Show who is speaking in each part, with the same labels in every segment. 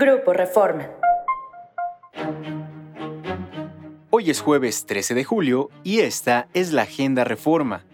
Speaker 1: Grupo Reforma.
Speaker 2: Hoy es jueves 13 de julio y esta es la Agenda Reforma.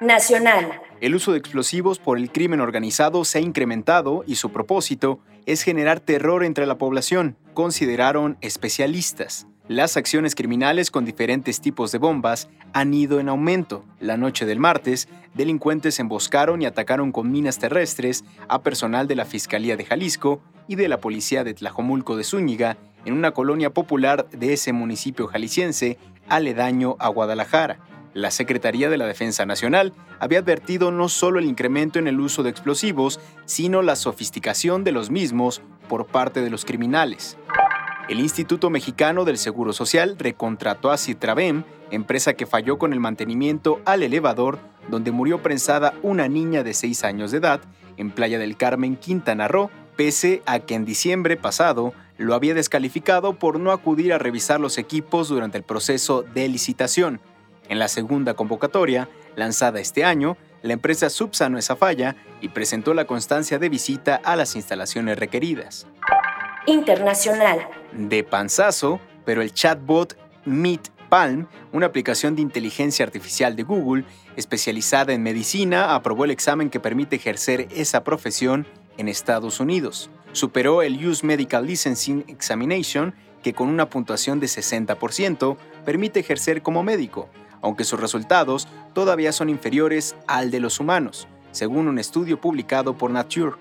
Speaker 1: Nacional.
Speaker 2: El uso de explosivos por el crimen organizado se ha incrementado y su propósito es generar terror entre la población, consideraron especialistas. Las acciones criminales con diferentes tipos de bombas han ido en aumento. La noche del martes, delincuentes emboscaron y atacaron con minas terrestres a personal de la Fiscalía de Jalisco y de la Policía de Tlajomulco de Zúñiga en una colonia popular de ese municipio jalisciense aledaño a Guadalajara. La Secretaría de la Defensa Nacional había advertido no solo el incremento en el uso de explosivos, sino la sofisticación de los mismos por parte de los criminales. El Instituto Mexicano del Seguro Social recontrató a Citravem, empresa que falló con el mantenimiento al elevador donde murió prensada una niña de 6 años de edad en Playa del Carmen, Quintana Roo, pese a que en diciembre pasado lo había descalificado por no acudir a revisar los equipos durante el proceso de licitación. En la segunda convocatoria, lanzada este año, la empresa subsanó esa falla y presentó la constancia de visita a las instalaciones requeridas
Speaker 1: internacional.
Speaker 2: De panzazo, pero el chatbot Meet Palm, una aplicación de inteligencia artificial de Google especializada en medicina, aprobó el examen que permite ejercer esa profesión en Estados Unidos. Superó el US Medical Licensing Examination, que con una puntuación de 60% permite ejercer como médico, aunque sus resultados todavía son inferiores al de los humanos, según un estudio publicado por Nature.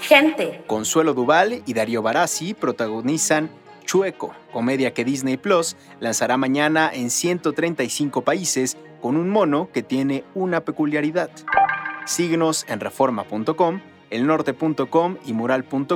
Speaker 1: Gente.
Speaker 2: Consuelo Duval y Darío Barassi protagonizan Chueco, comedia que Disney Plus lanzará mañana en 135 países con un mono que tiene una peculiaridad. Signos en reforma.com, elnorte.com y mural.com.mx.